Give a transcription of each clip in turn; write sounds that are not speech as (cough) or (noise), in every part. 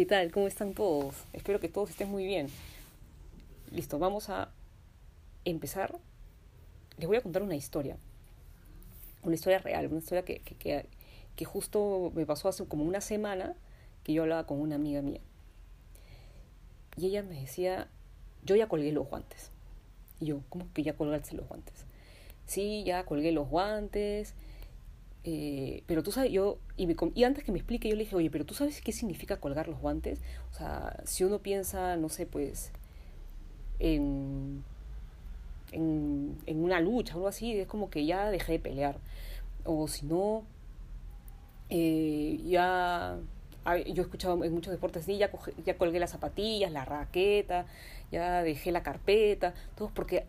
¿Qué tal? ¿Cómo están todos? Espero que todos estén muy bien. Listo, vamos a empezar. Les voy a contar una historia. Una historia real, una historia que, que, justo me pasó hace como una semana que yo hablaba con una amiga mía. Y ella me decía, yo ya colgué los guantes. Y yo, ¿cómo que ya colgaste los guantes? Sí, ya colgué los guantes, eh, pero tú sabes, yo, y, me, y antes que me explique, yo le dije, oye, pero tú sabes qué significa colgar los guantes? O sea, si uno piensa, no sé, pues, en, en, en una lucha o algo así, es como que ya dejé de pelear. O si no, eh, ya, yo he escuchado en muchos deportes, sí, ya, ya colgué las zapatillas, la raqueta, ya dejé la carpeta, todo porque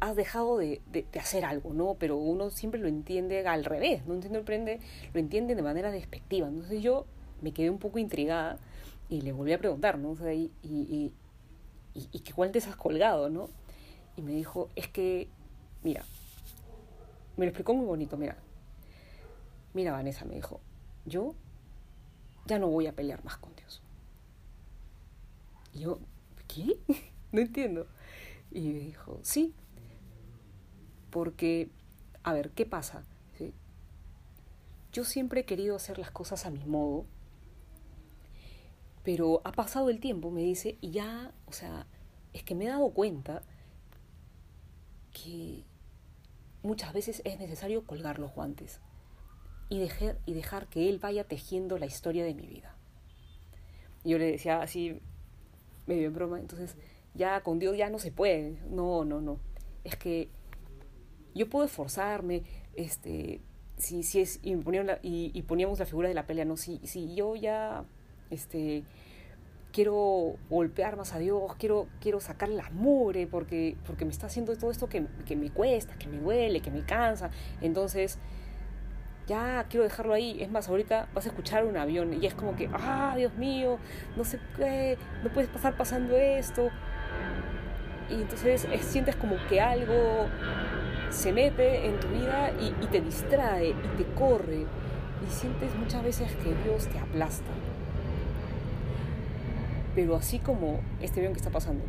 has dejado de, de, hacer algo, ¿no? Pero uno siempre lo entiende al revés, ¿no? Entiende, lo, lo entiende de manera despectiva. Entonces yo me quedé un poco intrigada y le volví a preguntar, ¿no? O sea, y, y, y, y, cuál te has colgado, ¿no? Y me dijo, es que, mira, me lo explicó muy bonito, mira. Mira, Vanessa, me dijo, yo ya no voy a pelear más con Dios. Y yo, ¿qué? (laughs) no entiendo. Y me dijo, sí, porque, a ver, ¿qué pasa? Yo siempre he querido hacer las cosas a mi modo, pero ha pasado el tiempo, me dice, y ya, o sea, es que me he dado cuenta que muchas veces es necesario colgar los guantes y dejar, y dejar que él vaya tejiendo la historia de mi vida. yo le decía así, medio en broma, entonces ya con Dios ya no se puede, no, no, no. Es que yo puedo esforzarme, este, si, si es, y, y, poníamos la figura de la pelea, ¿no? Si, si yo ya, este, quiero golpear más a Dios, quiero, quiero sacar la mure porque, porque me está haciendo todo esto que, que me cuesta, que me duele, que me cansa, entonces ya quiero dejarlo ahí. Es más, ahorita vas a escuchar un avión y es como que, ah, Dios mío, no sé qué, no puedes pasar pasando esto. Y entonces sientes como que algo se mete en tu vida y, te distrae y te corre y sientes muchas veces que Dios te aplasta. Pero así como este avión que está pasando,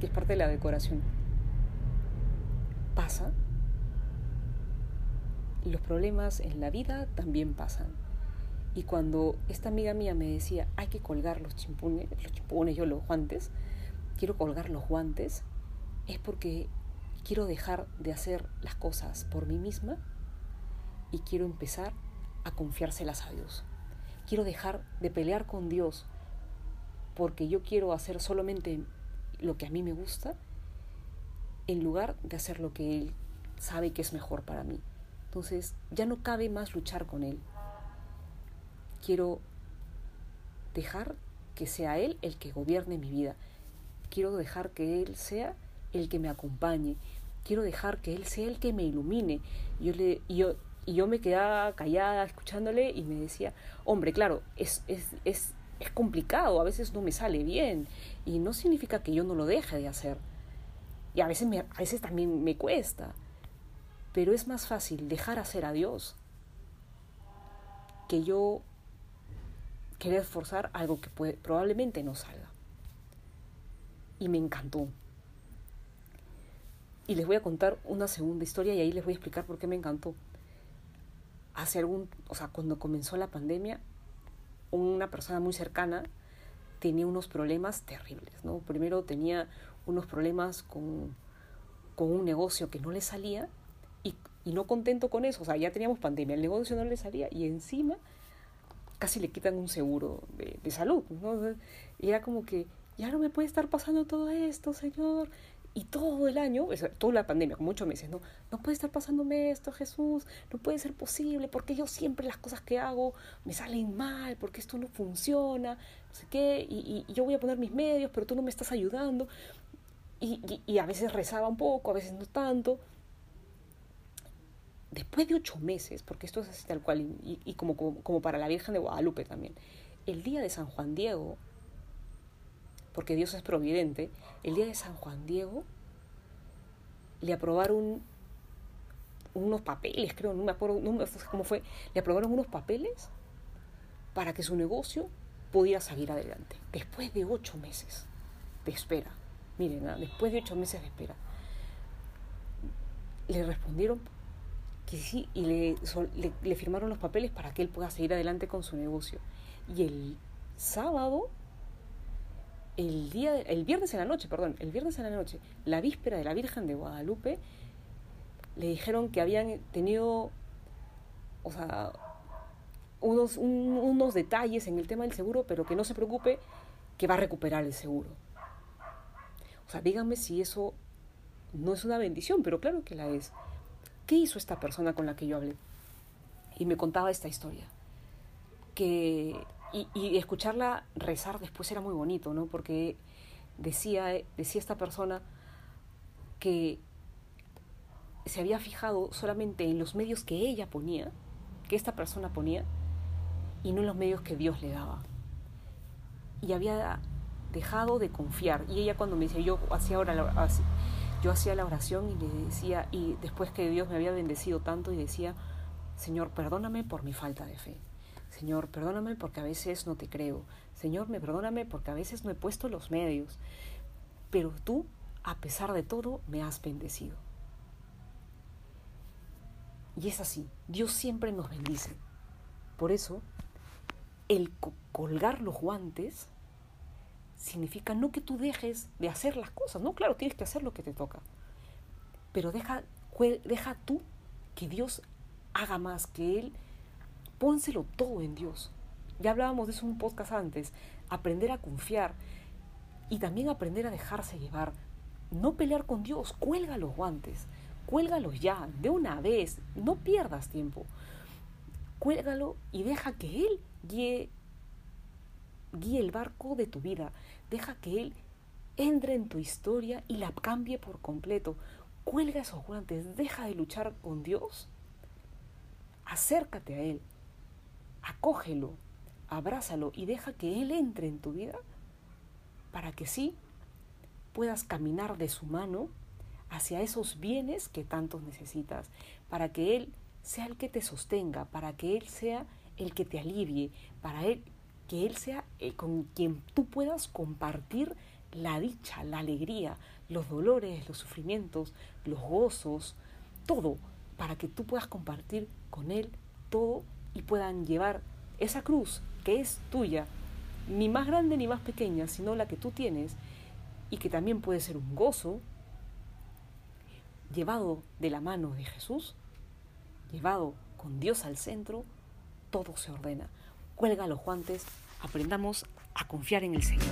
que es parte de la decoración, pasa, los problemas en la vida también pasan. Y cuando esta amiga mía me decía, hay que colgar los chimpunes, los chimpunes, yo los guantes, quiero colgar los guantes, es porque quiero dejar de hacer las cosas por mí misma y quiero empezar a confiárselas a Dios. Quiero dejar de pelear con Dios porque yo quiero hacer solamente lo que a mí me gusta en lugar de hacer lo que Él sabe que es mejor para mí. Entonces ya no cabe más luchar con Él. Quiero dejar que sea Él el que gobierne mi vida. Quiero dejar que Él sea el que me acompañe. Quiero dejar que Él sea el que me ilumine. Yo le, yo, y yo me quedaba callada escuchándole y me decía, hombre, claro, es, es, es, es complicado, a veces no me sale bien y no significa que yo no lo deje de hacer. Y a veces, a veces también me cuesta, pero es más fácil dejar hacer a Dios que yo querer forzar algo que puede, probablemente no salga. Y me encantó. Y les voy a contar una segunda historia y ahí les voy a explicar por qué me encantó. Hace algún, o sea, cuando comenzó la pandemia, una persona muy cercana tenía unos problemas terribles, ¿no? Primero tenía unos problemas con, con un negocio que no le salía y, y, no contento con eso, o sea, ya teníamos pandemia, el negocio no le salía y encima casi le quitan un seguro de, de salud, ¿no? Era como que, ya no me puede estar pasando todo esto, Señor, y todo el año, toda la pandemia, con muchos meses, ¿no? No puede estar pasándome esto, Jesús, no puede ser posible, porque yo siempre las cosas que hago me salen mal, porque esto no funciona, no sé qué, y, yo voy a poner mis medios, pero tú no me estás ayudando. Y, y, a veces rezaba un poco, a veces no tanto. Después de ocho meses, porque esto es así tal cual, y, y como, como, como para la Virgen de Guadalupe también, el día de San Juan Diego, porque Dios es providente, el día de San Juan Diego le aprobaron unos papeles, creo, no me acuerdo, no sé cómo fue, le aprobaron unos papeles para que su negocio pudiera seguir adelante. Después de ocho meses de espera, miren, ¿ah? después de ocho meses de espera, le respondieron que sí y le, le, firmaron los papeles para que él pueda seguir adelante con su negocio. Y el sábado, el día, el viernes en la noche, perdón, el viernes en la noche, la víspera de la Virgen de Guadalupe, le dijeron que habían tenido, o sea, unos, unos detalles en el tema del seguro, pero que no se preocupe, que va a recuperar el seguro. O sea, díganme si eso no es una bendición, pero claro que la es. ¿Qué hizo esta persona con la que yo hablé? Y me contaba esta historia. Que, y, escucharla rezar después era muy bonito, ¿no? Porque decía, decía esta persona que se había fijado solamente en los medios que ella ponía, que esta persona ponía, y no en los medios que Dios le daba. Y había dejado de confiar. Y ella cuando me dice, yo hacía ahora yo hacía la oración y le decía, y después que Dios me había bendecido tanto y decía, Señor, perdóname por mi falta de fe. Señor, perdóname porque a veces no te creo. Señor, me perdóname porque a veces no he puesto los medios. Pero tú, a pesar de todo, me has bendecido. Y es así, Dios siempre nos bendice. Por eso, el colgar los guantes significa no que tú dejes de hacer las cosas, no, claro, tienes que hacer lo que te toca, pero deja, deja tú que Dios haga más, que Él, pónselo todo en Dios. Ya hablábamos de eso en un podcast antes, aprender a confiar y también aprender a dejarse llevar. No pelear con Dios, cuelga los guantes, cuélgalos ya, de una vez, no pierdas tiempo. Cuélgalo y deja que Él guíe, el barco de tu vida. Deja que Él entre en tu historia y la cambie por completo. Cuelga esos guantes, deja de luchar con Dios. Acércate a Él, acógelo, abrázalo y deja que Él entre en tu vida para que sí puedas caminar de su mano hacia esos bienes que tantos necesitas, para que Él sea el que te sostenga, para que Él sea el que te alivie, para él, que Él sea eh, con quien tú puedas compartir la dicha, la alegría, los dolores, los sufrimientos, los gozos, todo, para que tú puedas compartir con Él todo y puedan llevar esa cruz que es tuya, ni más grande ni más pequeña, sino la que tú tienes y que también puede ser un gozo, llevado de la mano de Jesús, llevado con Dios al centro, todo se ordena. Cuelga los guantes, aprendamos a confiar en el Señor.